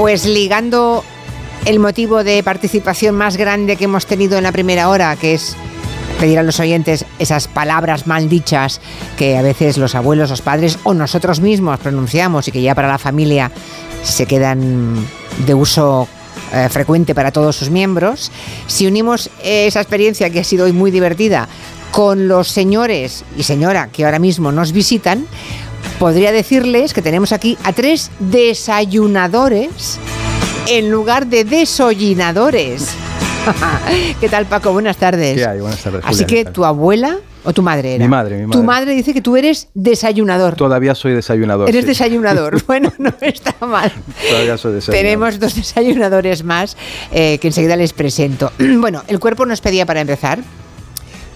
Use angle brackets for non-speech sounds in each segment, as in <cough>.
Pues ligando el motivo de participación más grande que hemos tenido en la primera hora, que es pedir a los oyentes esas palabras maldichas que a veces los abuelos, los padres o nosotros mismos pronunciamos y que ya para la familia se quedan de uso eh, frecuente para todos sus miembros. Si unimos esa experiencia que ha sido hoy muy divertida con los señores y señora que ahora mismo nos visitan, podría decirles que tenemos aquí a tres desayunadores en lugar de desollinadores. <laughs> ¿Qué tal, Paco? Buenas tardes. ¿Qué hay? Buenas tardes. Así que tu abuela o tu madre era. Mi madre, mi madre. Tu madre dice que tú eres desayunador. Todavía soy desayunador. Eres sí. desayunador. <laughs> Bueno, no está mal. Todavía soy desayunador. Tenemos dos desayunadores más eh, que enseguida les presento. <clears throat> bueno, el cuerpo nos pedía para empezar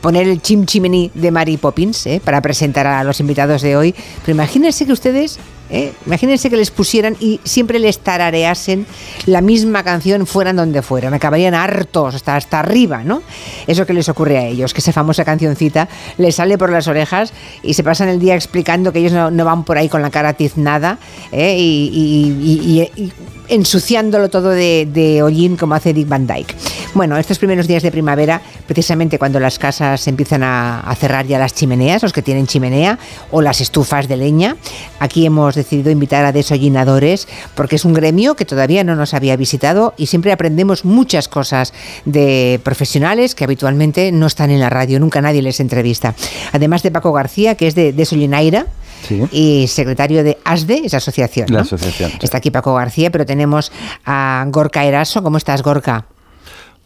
poner el chim chimení de Mary Poppins eh, para presentar a los invitados de hoy. Pero imagínense que ustedes, eh, imagínense que les pusieran y siempre les tarareasen la misma canción fueran donde fueran. Acabarían hartos hasta, hasta arriba, ¿no? Eso que les ocurre a ellos, que esa famosa cancioncita les sale por las orejas y se pasan el día explicando que ellos no, no van por ahí con la cara tiznada eh, y ensuciándolo todo de, de hollín como hace Dick Van Dyke. Bueno, estos primeros días de primavera, precisamente cuando las casas empiezan a, a cerrar ya las chimeneas, los que tienen chimenea, o las estufas de leña, aquí hemos decidido invitar a desollinadores porque es un gremio que todavía no nos había visitado y siempre aprendemos muchas cosas de profesionales que habitualmente no están en la radio, nunca nadie les entrevista. Además de Paco García, que es de Desollinaira, Sí. y secretario de ASDE, esa asociación. La ¿no? asociación, sí. Está aquí Paco García, pero tenemos a Gorka Eraso. ¿Cómo estás, Gorka?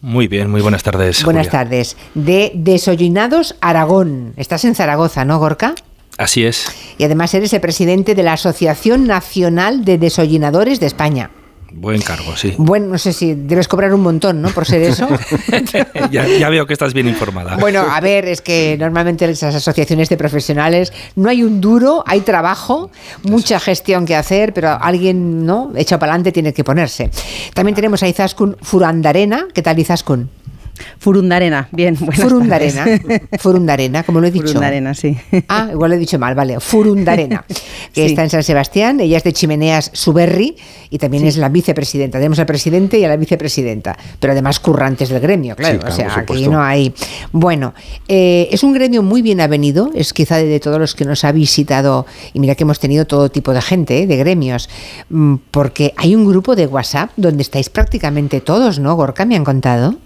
Muy bien, muy buenas tardes. Buenas Julia. tardes. De Desollinados Aragón. Estás en Zaragoza, ¿no, Gorka? Así es. Y además eres el presidente de la Asociación Nacional de Desollinadores de España. Buen cargo, sí. Bueno, no sé si debes cobrar un montón, ¿no? Por ser eso. <laughs> ya, ya veo que estás bien informada. Bueno, a ver, es que normalmente en esas asociaciones de profesionales no hay un duro, hay trabajo, mucha gestión que hacer, pero alguien, ¿no? Echado para adelante tiene que ponerse. También tenemos a Izaskun Furandarena. ¿Qué tal, Izaskun? Furundarena, bien. <laughs> Furundarena. Furundarena, como lo he dicho. Furundarena, sí. Ah, igual lo he dicho mal, vale. Furundarena, <laughs> que Sí. está en San Sebastián. Ella es de Chimeneas Suberri y también es la vicepresidenta. Tenemos al presidente y a la vicepresidenta, pero además currantes del gremio, claro. Sí, claro, o sea, aquí no hay. Bueno, eh, es un gremio muy bien avenido, es quizá de, de todos los que nos ha visitado, y mira que hemos tenido todo tipo de gente, eh, de gremios, mm, porque hay un grupo de WhatsApp donde estáis prácticamente todos, ¿no, Gorka? Me han contado.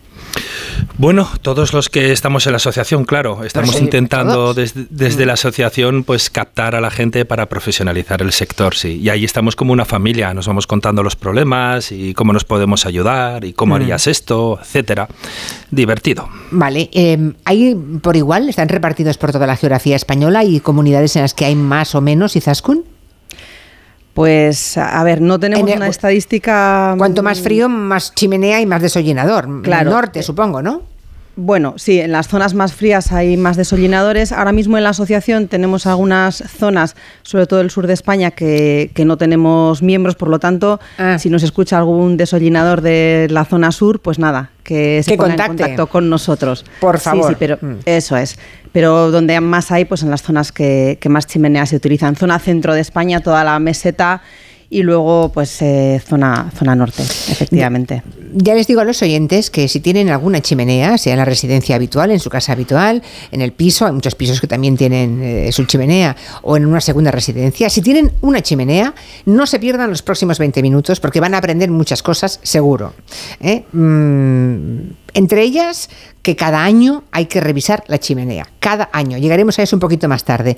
Bueno, todos los que estamos en la asociación, claro, estamos sí, intentando desde, desde la asociación pues captar a la gente para profesionalizar el sector, sí. Y ahí estamos como una familia, nos vamos contando los problemas y cómo nos podemos ayudar y cómo harías esto, etcétera. Divertido. Vale, eh, hay por igual, están repartidos por toda la geografía española y comunidades en las que hay más o menos Izaskun. Pues, a ver, no tenemos el- una estadística... Cuanto más frío, más chimenea y más desollinador. El Claro. norte, supongo, ¿no? Bueno, sí, en las zonas más frías hay más desollinadores. Ahora mismo en la asociación tenemos algunas zonas, sobre todo el sur de España, que, que no tenemos miembros, por lo tanto, Ah. si nos escucha algún desollinador de la zona sur, pues nada, que se Que ponga contacte. en contacto con nosotros. Por Sí, favor. Sí, pero Mm. eso es. Pero donde más hay, pues en las zonas que, que más chimeneas se utilizan. Zona centro de España, toda la meseta y luego pues eh, zona, zona norte, efectivamente. Ya les digo a los oyentes que si tienen alguna chimenea, sea en la residencia habitual, en su casa habitual, en el piso, hay muchos pisos que también tienen eh, su chimenea, o en una segunda residencia, si tienen una chimenea, no se pierdan los próximos 20 minutos porque van a aprender muchas cosas, seguro. ¿eh? Mm, entre ellas, que cada año hay que revisar la chimenea. Cada año. Llegaremos a eso un poquito más tarde.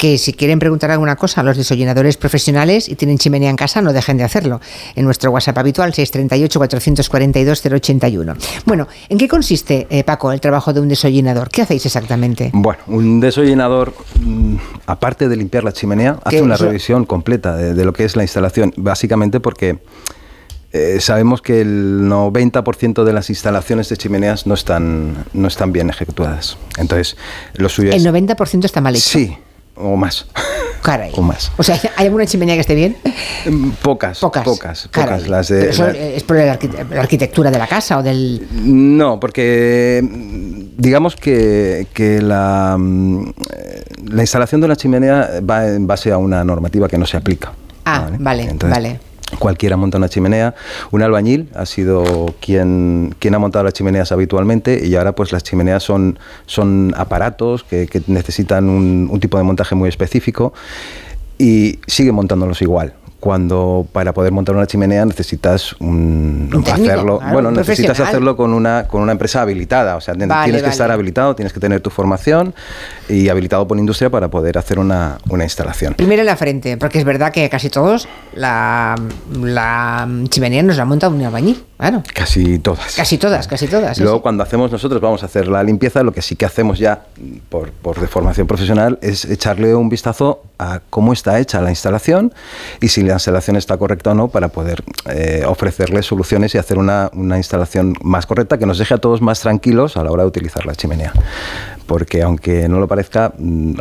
Que si quieren preguntar alguna cosa a los desollinadores profesionales y tienen chimenea en casa, no dejen de hacerlo. En nuestro WhatsApp habitual, 638-442-081. Bueno, ¿en qué consiste, eh, Paco, el trabajo de un desollinador? ¿Qué hacéis exactamente? Bueno, un desollinador, mm, aparte de limpiar la chimenea, hace una Eso- revisión completa de, de lo que es la instalación, básicamente porque eh, sabemos que el 90% de las instalaciones de chimeneas no están, no están bien ejecutadas. Entonces, lo suyo El es... 90% está mal hecho. Sí, o más. Caray. O más. O sea, ¿hay alguna chimenea que esté bien? Mm, Pocas, Pocas. pocas, pocas. Las de, Pero eso la- es por la, arqui- la arquitectura de la casa o del... No, porque mm, digamos que, que la, mm, eh, la instalación de una chimenea va en base a una normativa que no se aplica. Ah, vale, Entonces, vale. Cualquiera monta una chimenea. Un albañil ha sido quien, quien ha montado las chimeneas habitualmente y ahora pues las chimeneas son, son aparatos que, necesitan un, un tipo de montaje muy específico y sigue montándolos igual cuando para poder montar una chimenea necesitas un, hacerlo. bueno necesitas hacerlo con una con una empresa habilitada o sea tienes que estar habilitado tienes que tener tu formación y habilitado por industria para poder hacer una, una, instalación. Primero en la frente porque es verdad que casi todos la, la chimenea nos la monta un albañil claro. Casi todas. Casi todas casi todas luego cuando hacemos nosotros vamos a hacer la limpieza lo que sí que hacemos ya por, por de formación profesional es echarle un vistazo a cómo está hecha la instalación y si la instalación está correcta o no para poder eh, ofrecerles soluciones y hacer una, una, instalación más correcta que nos deje a todos más tranquilos a la hora de utilizar la chimenea. Porque aunque no lo parezca, mm,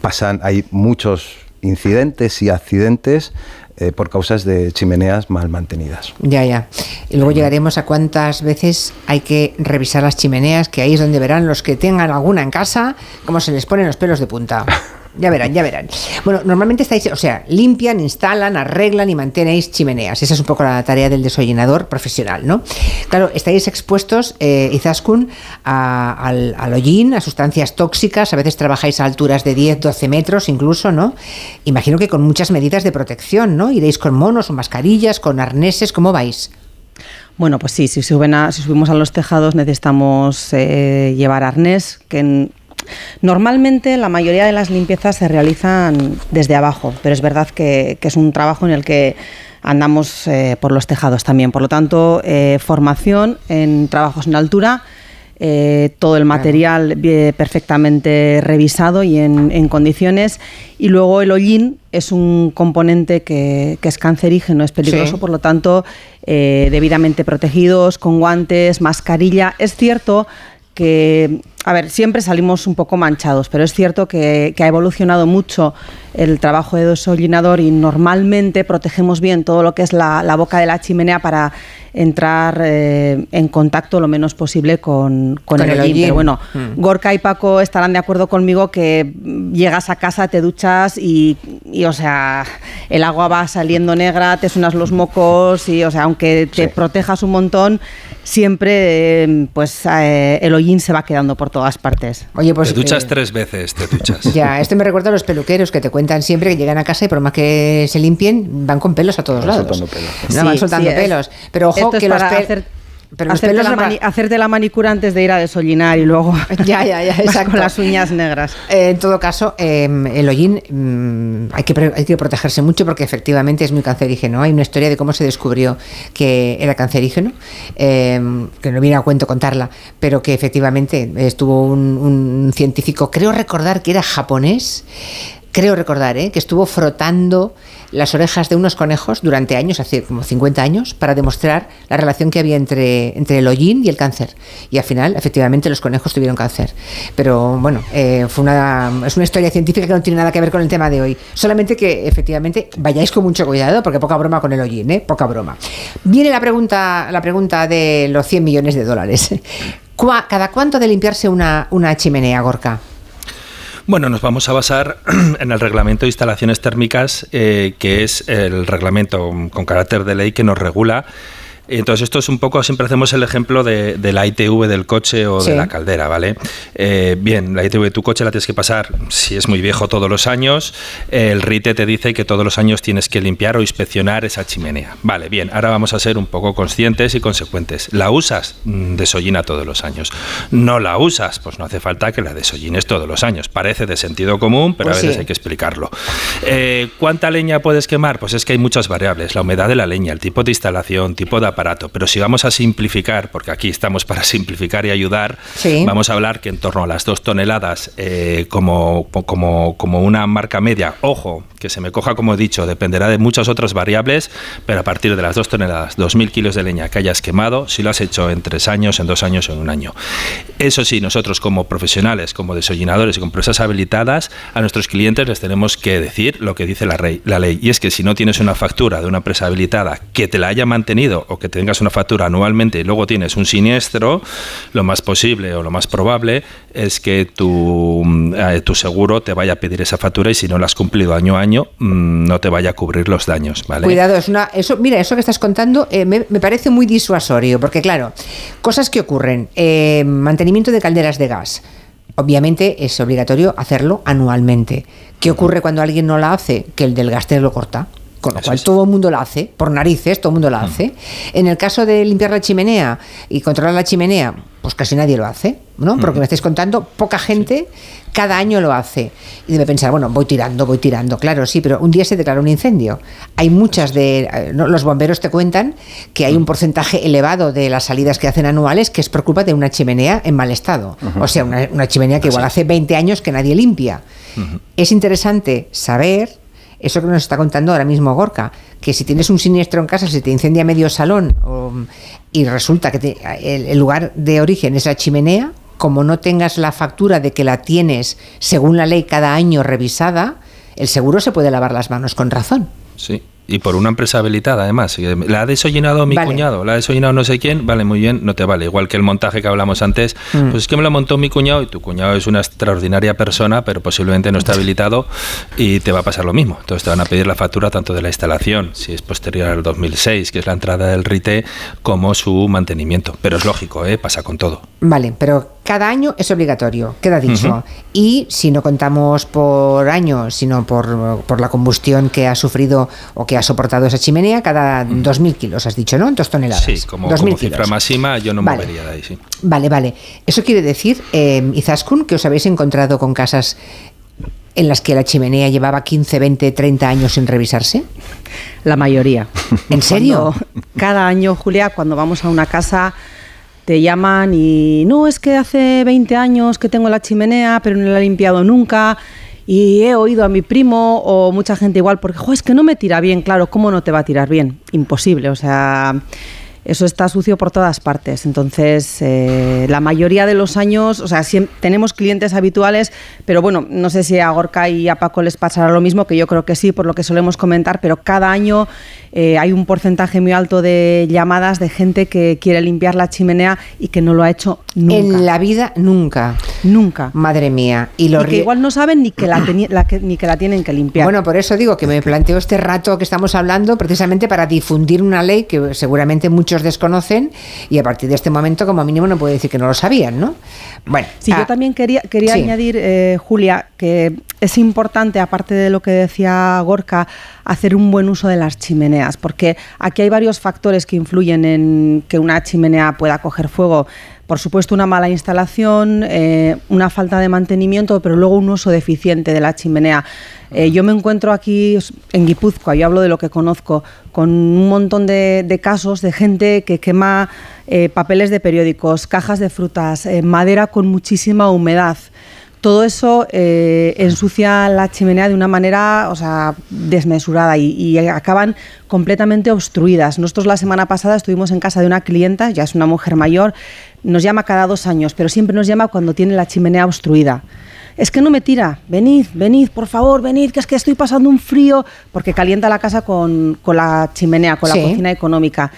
pasan, hay muchos incidentes y accidentes eh, por causas de chimeneas mal mantenidas. Ya, ya. Y luego llegaremos a cuántas veces hay que revisar las chimeneas, que ahí es donde verán los que tengan alguna en casa, cómo se les ponen los pelos de punta. <laughs> Ya verán, ya verán. Bueno, normalmente estáis, o sea, limpian, instalan, arreglan y mantenéis chimeneas. Esa es un poco la tarea del desollinador profesional, ¿no? Claro, estáis expuestos, eh, Izaskun, al, al, hollín, a sustancias tóxicas, a veces trabajáis a alturas de 10, 12 metros incluso, ¿no? Imagino que con muchas medidas de protección, ¿no? Iréis con monos o mascarillas, con arneses, ¿cómo vais? Bueno, pues sí, si, suben si subimos a los tejados necesitamos eh, llevar arnés, que Normalmente la mayoría de las limpiezas se realizan desde abajo, pero es verdad que, es un trabajo en el que andamos eh, por los tejados también. Por lo tanto, eh, formación en trabajos en altura. Eh, todo el material perfectamente revisado y en, condiciones. Y luego el hollín es un componente que, es cancerígeno, es peligroso, por lo tanto, debidamente protegidos, con guantes, mascarilla. Es cierto que, a ver, siempre salimos un poco manchados, pero es cierto que, ha evolucionado mucho el trabajo de desollinador y normalmente protegemos bien todo lo que es la, boca de la chimenea para entrar eh, en contacto lo menos posible con, el, hollín. Pero bueno, mm. Gorka y Paco estarán de acuerdo conmigo que llegas a casa, te duchas y, o sea, el agua va saliendo negra, te suenas los mocos y, o sea, aunque te protejas un montón, siempre eh, pues eh, el hollín se va quedando por todas partes. Oye, pues, te duchas eh, tres veces, te duchas. <laughs> Ya, esto me recuerda a los peluqueros que te cuentan siempre que llegan a casa y por más que se limpien, van con pelos a todos lados. Soltando pelos. No, van soltando pelos. Pero ojo que los pelos pero hacerte, la hacerte la manicura antes de ir a desollinar y luego <laughs> ya, ya, ya, <laughs> con las uñas negras. Eh, en todo caso, em, el hollín mm, hay, que, hay que protegerse mucho porque efectivamente es muy cancerígeno. Hay una historia de cómo se descubrió que era cancerígeno, em, que no viene a cuento contarla, pero que efectivamente estuvo un, un científico, creo recordar que era japonés, creo recordar, ¿eh? que estuvo frotando las orejas de unos conejos durante años, hace como 50 años, para demostrar la relación que había entre, entre el hollín y el cáncer. Y al final, efectivamente, los conejos tuvieron cáncer. Pero bueno, eh, es una historia científica que no tiene nada que ver con el tema de hoy. Solamente que efectivamente vayáis con mucho cuidado, porque poca broma con el hollín, ¿eh? poca broma. Viene la pregunta, la pregunta de los 100 millones de dólares. <laughs> ¿Cada cuánto de limpiarse una, una chimenea, Gorka? Bueno, nos vamos a basar <clears throat> en el reglamento de instalaciones térmicas, eh, que es el reglamento con carácter de ley que nos regula entonces, esto es un poco, siempre hacemos el ejemplo de, la ITV del coche o de la caldera, ¿vale? Eh, bien, la ITV de tu coche la tienes que pasar, si es muy viejo, todos los años. El RITE te dice que todos los años tienes que limpiar o inspeccionar esa chimenea. Vale, bien, ahora vamos a ser un poco conscientes y consecuentes. ¿La usas? Mm, desollina todos los años. ¿No la usas? Pues no hace falta que la desollines todos los años. Parece de sentido común, pero a pues veces hay que explicarlo. Eh, ¿Cuánta leña puedes quemar? Pues es que hay muchas variables. La humedad de la leña, el tipo de instalación, tipo de aparato. Pero si vamos a simplificar, porque aquí estamos para <laughs> simplificar y ayudar, vamos a hablar que en torno a las dos toneladas eh, como, como, como una marca media, ojo, que se me coja como he dicho, dependerá de muchas otras variables, pero a partir de las dos toneladas, 2.000 kilos de leña que hayas quemado, si lo has hecho en tres años, en dos años o en un año. Eso sí, nosotros como profesionales, como desollinadores y como empresas habilitadas, a nuestros clientes les tenemos que decir lo que dice la, la ley. Y es que si no tienes una factura de una empresa habilitada que te la haya mantenido o que que tengas una factura anualmente y luego tienes un siniestro, lo más posible o lo más probable es que tu, eh, tu seguro te vaya a pedir esa factura y si no la has cumplido año a año, mm, no te vaya a cubrir los daños. ¿vale? Cuidado, es una, eso, mira, eso que estás contando eh, me, me, parece muy disuasorio, porque claro, cosas que ocurren, eh, mantenimiento de calderas de gas. Obviamente es obligatorio hacerlo anualmente. ¿Qué ocurre cuando alguien no la hace? Que el del gaster lo corta. Con lo Eso cual es. todo el mundo la hace, por narices, todo el mundo la hace. En el caso de limpiar la chimenea y controlar la chimenea, pues casi nadie lo hace, ¿no? Porque me estáis contando, poca gente cada año lo hace. Y debe pensar, bueno, voy tirando, voy tirando. Claro, sí, pero un día se declara un incendio. Hay muchas de. eh, ¿no? Los bomberos te cuentan que hay un porcentaje elevado de las salidas que hacen anuales que es por culpa de una chimenea en mal estado. O sea, una, una chimenea que igual hace 20 años que nadie limpia. Es interesante saber eso que nos está contando ahora mismo Gorka, que si tienes un siniestro en casa, si te incendia medio salón y resulta que te- el, el lugar de origen es la chimenea, como no tengas la factura de que la tienes según la ley cada año revisada, el seguro se puede lavar las manos con razón. Sí. Y por una empresa habilitada, además. Eh, La ha desollinado mi Vale. cuñado, la ha desollinado no sé quién, vale, muy bien, no te vale. Igual que el montaje que hablamos antes, Mm. pues es que me lo montó mi cuñado y tu cuñado es una extraordinaria persona, pero posiblemente no está habilitado y te va a pasar lo mismo. Entonces te van a pedir la factura tanto de la instalación, si es posterior al 2006, que es la entrada del RITE, como su mantenimiento. Pero es lógico, ¿eh? pasa con todo. Vale, pero cada año es obligatorio, queda dicho. Y si no contamos por año, sino por, por la combustión que ha sufrido o que ha soportado esa chimenea, cada 2.000 kilos, has dicho, ¿no? Dos toneladas. Sí, como, 2.000 como cifra kilos. máxima yo no Vale. movería de ahí, sí. Vale, vale. Eso quiere decir, eh, Izaskun, que os habéis encontrado con casas en las que la chimenea llevaba 15, 20, 30 años sin revisarse. La mayoría. ¿En serio? Cuando- cada año, Julia, cuando vamos a una casa, te llaman y no, es que hace 20 años que tengo la chimenea, pero no la he limpiado nunca. Y he oído a mi primo o mucha gente igual, porque, "Jo, es que no me tira bien, claro, ¿cómo no te va a tirar bien? Imposible, o sea, eso está sucio por todas partes. Entonces, eh, la mayoría de los años, o sea, tenemos clientes habituales, pero bueno, no sé si a Gorka y a Paco les pasará lo mismo, que yo creo que sí, por lo que solemos comentar, pero cada año eh, hay un porcentaje muy alto de llamadas de gente que quiere limpiar la chimenea y que no lo ha hecho nunca. En la vida, nunca. Nunca. Madre mía. Y, lo Y que igual no saben ni que la, teni- la que, ni que la tienen que limpiar. Bueno, por eso digo que me planteo este rato que estamos hablando precisamente para difundir una ley que seguramente muchos desconocen y a partir de este momento como mínimo no puedo decir que no lo sabían, ¿no? Bueno, Sí, ah, yo también quería, quería sí. añadir, eh, Julia, que es importante, aparte de lo que decía Gorka, hacer un buen uso de las chimeneas, porque aquí hay varios factores que influyen en que una chimenea pueda coger fuego. Por supuesto, una mala instalación, eh, una falta de mantenimiento, pero luego un uso deficiente de la chimenea. Eh, yo me encuentro aquí en Guipúzcoa, yo hablo de lo que conozco, con un montón de, de casos de gente que quema eh, papeles de periódicos, cajas de frutas, madera con muchísima humedad. Todo eso eh, ensucia la chimenea de una manera, o sea, desmesurada y, y acaban completamente obstruidas. Nosotros la semana pasada estuvimos en casa de una clienta, ya es una mujer mayor, nos llama cada dos años, pero siempre nos llama cuando tiene la chimenea obstruida. Es que no me tira, venid, venid, por favor, venid, que es que estoy pasando un frío, porque calienta la casa con, con la chimenea, con Sí. la cocina económica.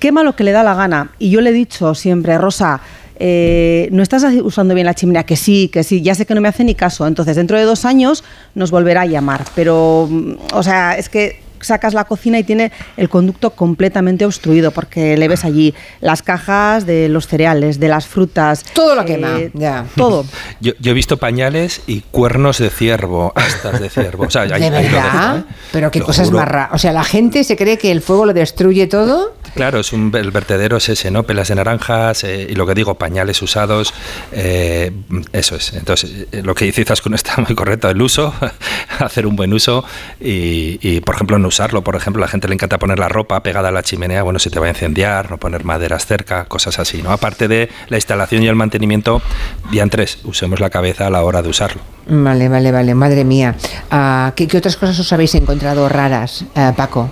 Quema lo que le da la gana. Y yo le he dicho siempre, Rosa, eh, no estás usando bien la chimenea, que sí, que sí, ya sé que no me hace ni caso. Entonces, dentro de dos años nos volverá a llamar. Pero, mm, o sea, es que sacas la cocina y tiene el conducto completamente obstruido porque le ves allí las cajas de los cereales, de las frutas. eh, Todo lo quema, ya. Todo. <laughs> Yo, yo he visto pañales y cuernos de ciervo, astas de ciervo. O sea, ¿De verdad? ¿eh? Pero qué Lo cosas juro. más raras. O sea, la gente se cree que el fuego lo destruye todo. Claro, es un, el vertedero es ese, ¿no? Pelas de naranjas eh, y lo que digo, pañales usados, eh, eso es. Entonces, eh, lo que dice Izaskun está muy correcto, el uso, <laughs> hacer un buen uso y, y, por ejemplo, no usarlo. Por ejemplo, a la gente le encanta poner la ropa pegada a la chimenea, bueno, se te va a incendiar, no poner maderas cerca, cosas así, ¿no? Aparte de la instalación y el mantenimiento, día tres, usemos la cabeza a la hora de usarlo. Vale, vale, vale. Madre mía. Ah, ¿qué, qué otras cosas os habéis encontrado raras, eh, Paco?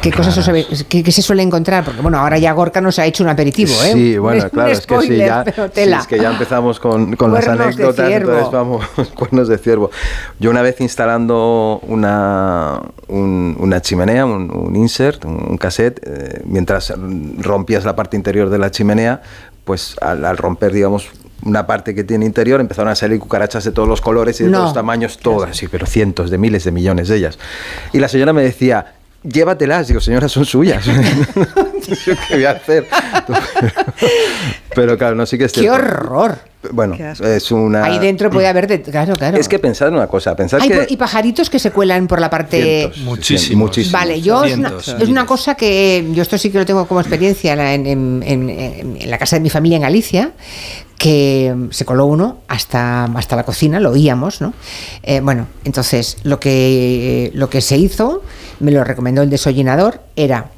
¿Qué cosas os habéis- qué, qué se suele encontrar? Porque bueno, ahora ya Gorka nos ha hecho un aperitivo, ¿eh? Sí, Un- bueno, un claro, es que sí, spoiler, ya, sí, es que ya empezamos con, con las anécdotas, entonces vamos, <laughs> cuernos de ciervo. Yo una vez instalando una, un- una chimenea, un, un insert, un, un cassette, eh, mientras rompías la parte interior de la chimenea, pues al, al romper, digamos, una parte que tiene interior, empezaron a salir cucarachas de todos los colores y de No. todos los tamaños, todas, sí, pero cientos de miles de millones de ellas. Y la señora me decía, llévatelas, digo, señora, son suyas. <laughs> ¿Yo ¿Qué voy a hacer? <laughs> Pero claro, no sí que es ¡Qué cierto. horror! Bueno, Qué es una... Ahí dentro puede haber... de- Claro, claro. Es que pensar en una cosa, pensar Hay que... y pajaritos que se cuelan por la parte... Cientos, Muchísimos. muchísimos. Vale, yo es una, es cosa que yo esto sí que lo tengo como experiencia en, en- en- en- en la casa de mi familia en Galicia, que se coló uno hasta, hasta la cocina, lo oíamos, ¿no? Eh, bueno, entonces lo que, lo que se hizo, me lo recomendó el desollinador, era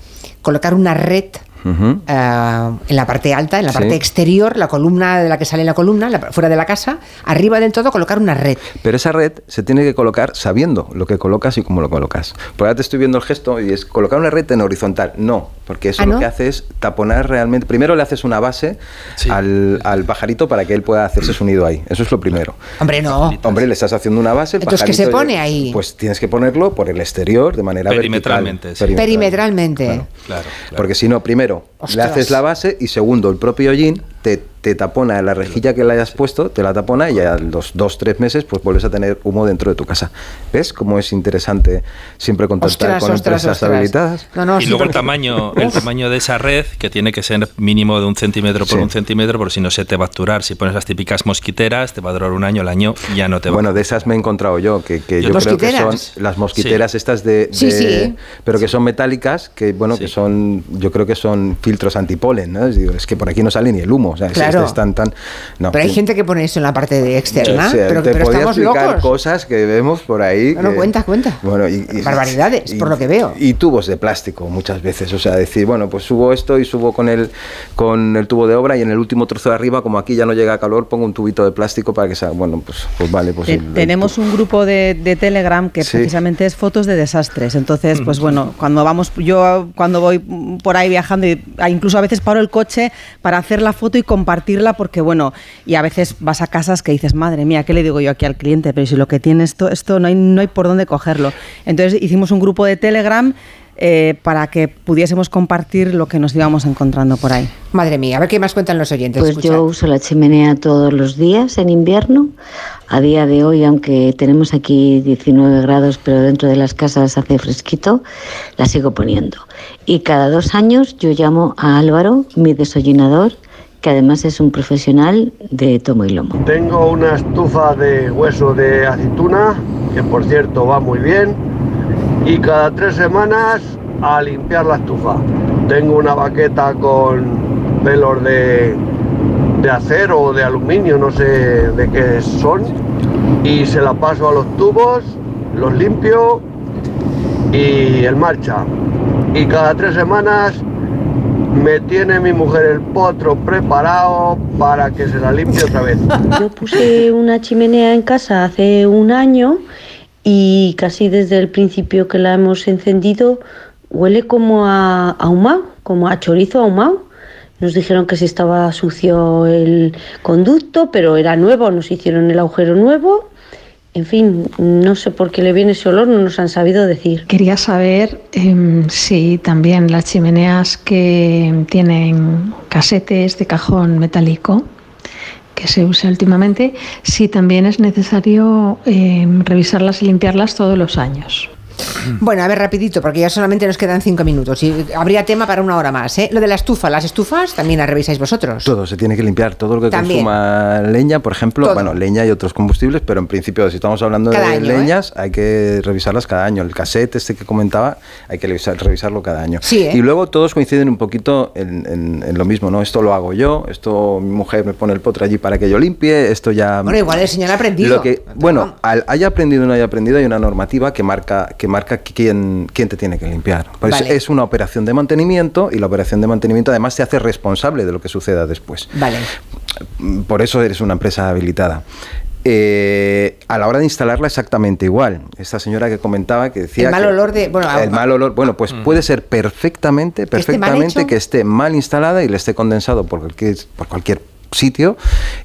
colocar una red Eh, en la parte alta, en la Sí. parte exterior, la columna de la que sale la columna, la- fuera de la casa, arriba del todo colocar una red. Pero esa red se tiene que colocar sabiendo lo que colocas y cómo lo colocas. Porque ahora te estoy viendo el gesto y es colocar una red en horizontal. No, porque eso ¿Ah, lo no? que hace es taponar realmente. Primero le haces una base Sí. al, al pajarito para que él pueda hacerse su nido ahí. Eso es lo primero. Hombre, no. Hombre, le estás haciendo una base. el Entonces, ¿qué se pone ahí? Pues tienes que ponerlo por el exterior de manera Perimetralmente, vertical. sí. Perimetralmente. Claro. Claro, claro. Porque si no, primero le Ostras. haces la base y segundo, el propio hollín te, te tapona la rejilla que le hayas puesto, te la tapona y a los dos, tres meses pues vuelves a tener humo dentro de tu casa. ¿Ves cómo es interesante siempre contactar Ostras, con ostras, empresas ostras. habilitadas? No, no, y sí, luego el tamaño, el tamaño de esa red, que tiene que ser mínimo de un centímetro por Sí. un centímetro, porque si no se te va a acturar. Si pones las típicas mosquiteras, te va a durar un año, el año ya no te va Bueno, de esas me he encontrado yo, que, que yo creo que son las mosquiteras estas de, Sí, de- sí. pero que son metálicas, que bueno, Sí. que son, yo creo que son filtros antipolen, ¿no? Es, digo, es que por aquí no sale ni el humo, o sea, Claro. es tan, tan, no, Pero hay sí. gente que pone eso en la parte de externa, O sea, pero, te pero podía estamos explicar locos. cosas que vemos por ahí. Bueno, que- cuenta, cuenta. Bueno, y, y- Barbaridades, y- por lo que veo. Y tubos de plástico muchas veces. O sea, decir, bueno, pues subo esto y subo con el, con el tubo de obra y en el último trozo de arriba, como aquí ya no llega calor, pongo un tubito de plástico para que sea. Bueno, pues, pues vale. Pues Te- el- el tenemos un grupo de, de Telegram que Sí. precisamente es fotos de desastres. Entonces, pues bueno, <laughs> cuando vamos, yo cuando voy por ahí viajando, y a- incluso a veces paro el coche para hacer la foto y compartirla, porque bueno, y a veces vas a casas que dices, madre mía, ¿qué le digo yo aquí al cliente? Pero si lo que tiene esto, esto no hay, no hay por dónde cogerlo. Entonces hicimos un grupo de Telegram eh, para que pudiésemos compartir lo que nos íbamos encontrando por ahí. Madre mía, a ver qué más cuentan los oyentes. Pues escucha. yo uso la chimenea todos los días en invierno. A día de hoy, aunque tenemos aquí 19 grados, pero dentro de las casas hace fresquito, la sigo poniendo. Y cada dos años yo llamo a Álvaro, mi desollinador, que además es un profesional de tomo y lomo. Tengo una estufa de hueso de aceituna, que por cierto va muy bien, y cada tres semanas a limpiar la estufa. Tengo una baqueta con pelos de, de acero o de aluminio, no sé de qué son, y se la paso a los tubos, los limpio y en marcha. Y cada tres semanas me tiene mi mujer el potro preparado para que se la limpie otra vez. Yo puse una chimenea en casa hace un año y casi desde el principio que la hemos encendido huele como a ahumado, como a chorizo ahumado. Nos dijeron que si estaba sucio el conducto, pero era nuevo, nos hicieron el agujero nuevo. En fin, no sé por qué le viene ese olor, no nos han sabido decir. Quería saber em, si también las chimeneas que tienen casetes de cajón metálico que se usa últimamente, si también es necesario em, revisarlas y limpiarlas todos los años. <clears throat> Bueno, a ver, rapidito, porque ya solamente nos quedan cinco minutos y habría tema para una hora más. ¿eh? Lo de la estufa, las estufas también las revisáis vosotros. Todo se tiene que limpiar, todo lo que También. consuma leña, por ejemplo, Todo. bueno, leña y otros combustibles, pero en principio, si estamos hablando Cada de año, ¿eh? leñas, hay que revisarlas cada año. El cassette este que comentaba, hay que revisar- revisarlo cada año. Sí, ¿eh? Y luego todos coinciden un poquito en, en- en lo mismo, ¿no? Esto lo hago yo, esto mi mujer me pone el potro allí para que yo limpie, esto ya... Bueno, igual el señor ha aprendido. Lo que, bueno, al haya aprendido o no haya aprendido, hay una normativa que marca, que marca quién, quién te tiene que limpiar. Pues Vale. es una operación de mantenimiento y la operación de mantenimiento además te hace responsable de lo que suceda después. Vale. Por eso eres una empresa habilitada. eh, a la hora de instalarla exactamente igual. Esta señora que comentaba que decía El mal que- olor de- bueno, el mal olor, bueno, pues puede ser perfectamente, ¿Que esté mal perfectamente que esté mal instalada y le esté condensado por cualquier, por cualquier sitio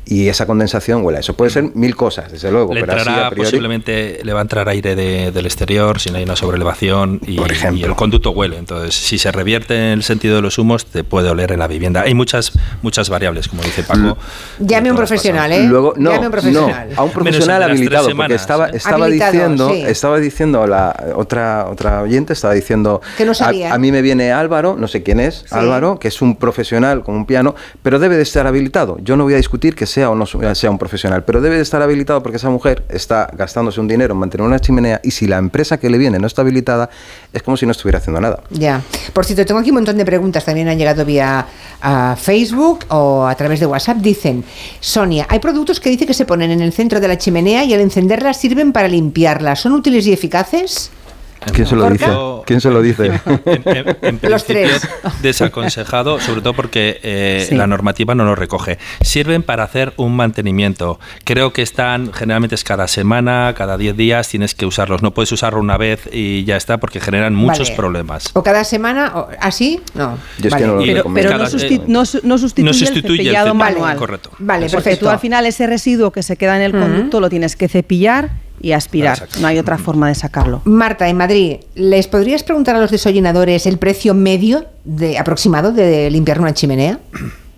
y esa condensación huela. Eso puede ser mil cosas, desde luego, Le pero así entrará a priori- posiblemente, le va a entrar aire de- del exterior si no hay una sobrelevación y, Por ejemplo. y el conducto huele. Entonces, si se revierte en el sentido de los humos, te puede oler en la vivienda. Hay muchas muchas variables, como dice Paco. Llame a un profesional. ¿eh? Luego, no, Llame a un profesional. no, a un profesional habilitado, porque semanas, estaba, ¿eh? estaba Habilitado, diciendo, sí. estaba diciendo la otra otra oyente, estaba diciendo Que no a- sabía. A, mí me viene Álvaro, no sé quién es, Álvaro, que es un profesional con un piano, pero debe de estar habilitado. Yo no voy a discutir que sea o no sea un profesional, pero debe de estar habilitado porque esa mujer está gastándose un dinero en mantener una chimenea y si la empresa que le viene no está habilitada, es como si no estuviera haciendo nada. Ya. Por cierto, tengo aquí un montón de preguntas. También han llegado vía a Facebook o a través de WhatsApp. Dicen, Sonia, hay productos que dice que se ponen en el centro de la chimenea y al encenderlas sirven para limpiarla. ¿Son útiles y eficaces? ¿Quién se lo dice? ¿Quién se lo dice? En, en- en <laughs> Los principio, tres. desaconsejado, sobre todo porque eh, Sí. la normativa no lo recoge. Sirven para hacer un mantenimiento. Creo que están, generalmente es cada semana, cada 10 días tienes que usarlos. No puedes usarlo una vez y ya está, porque generan muchos Vale. problemas. ¿O cada semana? o- ¿Así? No. Yo es que no lo Pero, recomiendo. pero no, Cada- susti- eh, no su- no sustituye, no sustituye el cepillado manual. correcto. Vale, Eso. Porque perfecto. tú al final ese residuo que se queda en el conducto lo tienes que cepillar y aspirar. No hay otra forma de sacarlo. Marta, en Madrid, ¿les podrías preguntar a los desollinadores el precio medio de aproximado de limpiar una chimenea?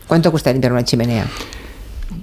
¿Cuánto cuesta limpiar una chimenea?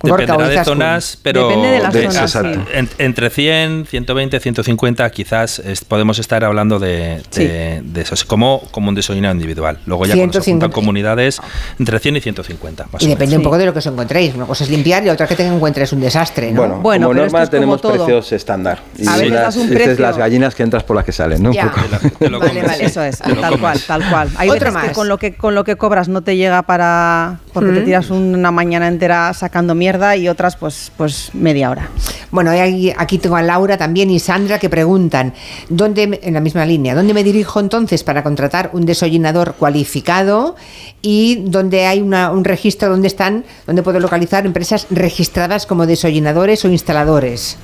Gorka Dependerá de zonas, pero Depende de la de- zona, exacto. sí. en- entre 100, 120, 150 quizás es- podemos estar hablando de, de, de eso, como, como un desollinado individual. Luego ya cuando se 150. juntan comunidades, entre 100 y 150 más Y o depende menos. un poco de lo que os encontréis. Una cosa es limpiar y otra que te encuentres un desastre, ¿no? Bueno, Bueno, como norma es como tenemos todo. precios estándar. Y A veces las, das un dices precio. las gallinas que entras por las que salen, ¿no? Un Ya. poco. Te la- te lo Vale, comes. vale. Eso es, tal cual, tal cual. Hay Otro veces que más. con lo que con lo que cobras no te llega para porque te tiras una mañana entera sacando mierda y otras pues pues media hora. Bueno, hay- aquí tengo a Laura también y Sandra que preguntan, ¿dónde, me- en la misma línea, ¿dónde me dirijo entonces para contratar un desollinador cualificado y donde hay una- un registro donde están, donde puedo localizar empresas registradas como desollinadores o instaladores?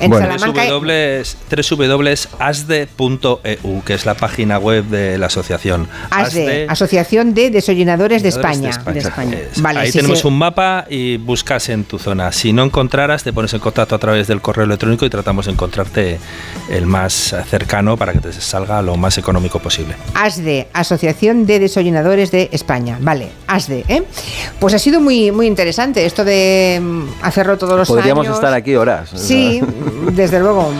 En Bueno. Salamanca www.asde.eu, que es la página web de la asociación. ASDE, Asociación de Desollinadores de España. De España. Vale, Ahí tenemos un mapa y buscas en tu zona. Si no encontraras, te pones en contacto a través del correo electrónico y tratamos de encontrarte el más cercano para que te salga lo más económico posible. ASDE, Asociación de Desollinadores de España. Vale, ASDE, ¿eh? Pues ha sido muy, muy interesante esto de mm, hacerlo todos los Podríamos años. estar aquí horas. Sí, <laughs> desde luego.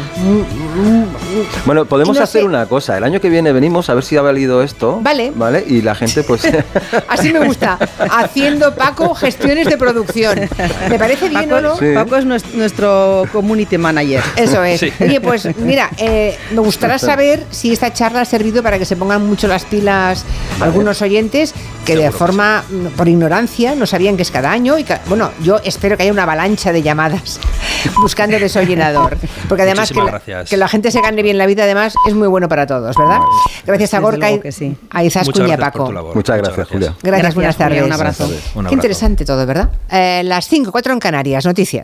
Bueno, podemos no hacer sé- una cosa. El año que viene venimos a ver si ha valido esto. Vale. Vale. Y la gente, pues. <laughs> <laughs> Así me gusta. Haciendo Paco gestiones de producción. Me parece bien, Paco, ¿o no? Sí. Paco es nues- nuestro community manager. Eso es. Sí. Oye, pues mira, eh, me gustaría saber si esta charla ha servido para que se pongan mucho las pilas algunos oyentes que de Seguro forma, mm, por ignorancia, no sabían que es cada año. y Bueno, yo espero que haya una avalancha de llamadas <laughs> buscando <laughs> Porque además que la, gracias. que la gente se gane bien la vida, además, es muy bueno para todos, ¿verdad? Gracias a Gorka y sí. a Izaskun Muchas Paco. Muchas gracias, Julia. Gracias, Gracias, buenas Julia, tardes. un abrazo. Un Qué interesante todo, ¿verdad? Eh, las 5, 4 en Canarias, noticias.